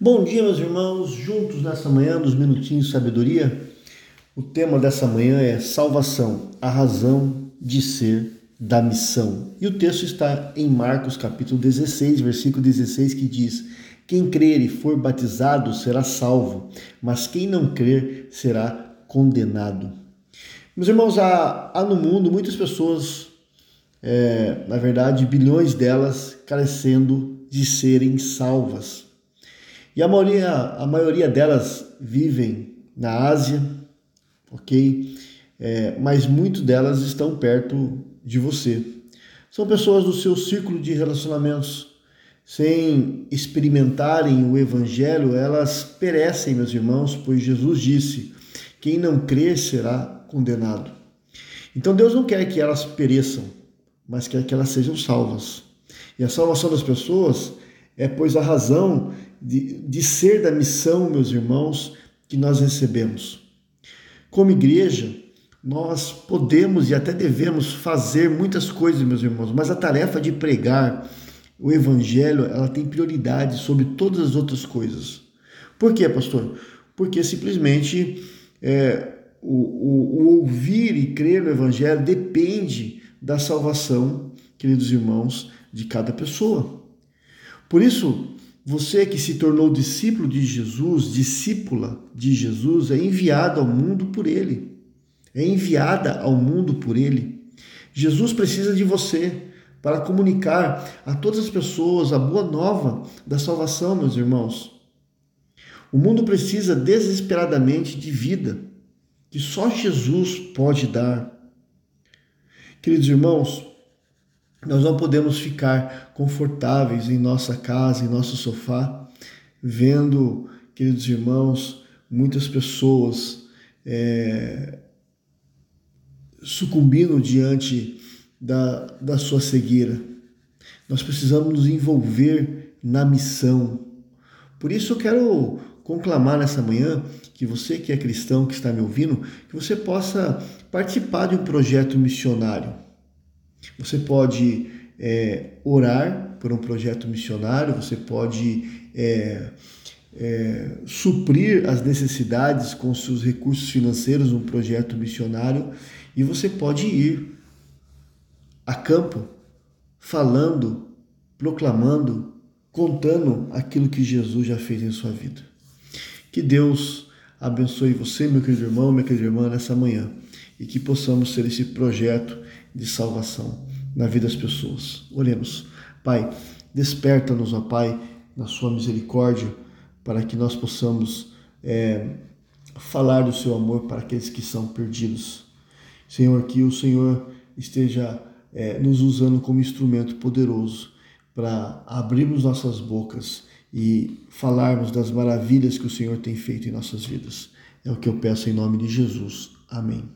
Bom dia, meus irmãos, juntos nessa manhã dos Minutinhos de Sabedoria. O tema dessa manhã é Salvação, a razão de ser da missão. E o texto está em Marcos capítulo 16, versículo 16, que diz: Quem crer e for batizado será salvo, mas quem não crer será condenado. Meus irmãos, há, há no mundo muitas pessoas, é, na verdade, bilhões delas, carecendo de serem salvas. E a maioria, a maioria delas vivem na Ásia, ok? É, mas muitas delas estão perto de você. São pessoas do seu círculo de relacionamentos. Sem experimentarem o Evangelho, elas perecem, meus irmãos, pois Jesus disse: quem não crer será condenado. Então Deus não quer que elas pereçam, mas quer que elas sejam salvas. E a salvação das pessoas é, pois, a razão de, de ser da missão, meus irmãos, que nós recebemos. Como igreja, nós podemos e até devemos fazer muitas coisas, meus irmãos, mas a tarefa de pregar o evangelho, ela tem prioridade sobre todas as outras coisas. Por quê, pastor? Porque simplesmente é, o, o, o ouvir e crer no evangelho depende da salvação, queridos irmãos, de cada pessoa. Por isso, você que se tornou discípulo de Jesus, discípula de Jesus, é enviado ao mundo por Ele. É enviada ao mundo por Ele. Jesus precisa de você para comunicar a todas as pessoas a boa nova da salvação, meus irmãos. O mundo precisa desesperadamente de vida, que só Jesus pode dar. Queridos irmãos, nós não podemos ficar confortáveis em nossa casa, em nosso sofá, vendo, queridos irmãos, muitas pessoas é, sucumbindo diante da, da sua cegueira. Nós precisamos nos envolver na missão. Por isso eu quero conclamar nessa manhã que você que é cristão, que está me ouvindo, que você possa participar de um projeto missionário. Você pode é, orar por um projeto missionário, você pode é, é, suprir as necessidades com seus recursos financeiros num projeto missionário e você pode ir a campo falando, proclamando, contando aquilo que Jesus já fez em sua vida. Que Deus abençoe você, meu querido irmão, minha querida irmã, nessa manhã e que possamos ser esse projeto de salvação na vida das pessoas. Oremos. Pai, desperta-nos, ó Pai, na sua misericórdia, para que nós possamos é, falar do seu amor para aqueles que são perdidos. Senhor, que o Senhor esteja é, nos usando como instrumento poderoso para abrirmos nossas bocas e falarmos das maravilhas que o Senhor tem feito em nossas vidas. É o que eu peço em nome de Jesus. Amém.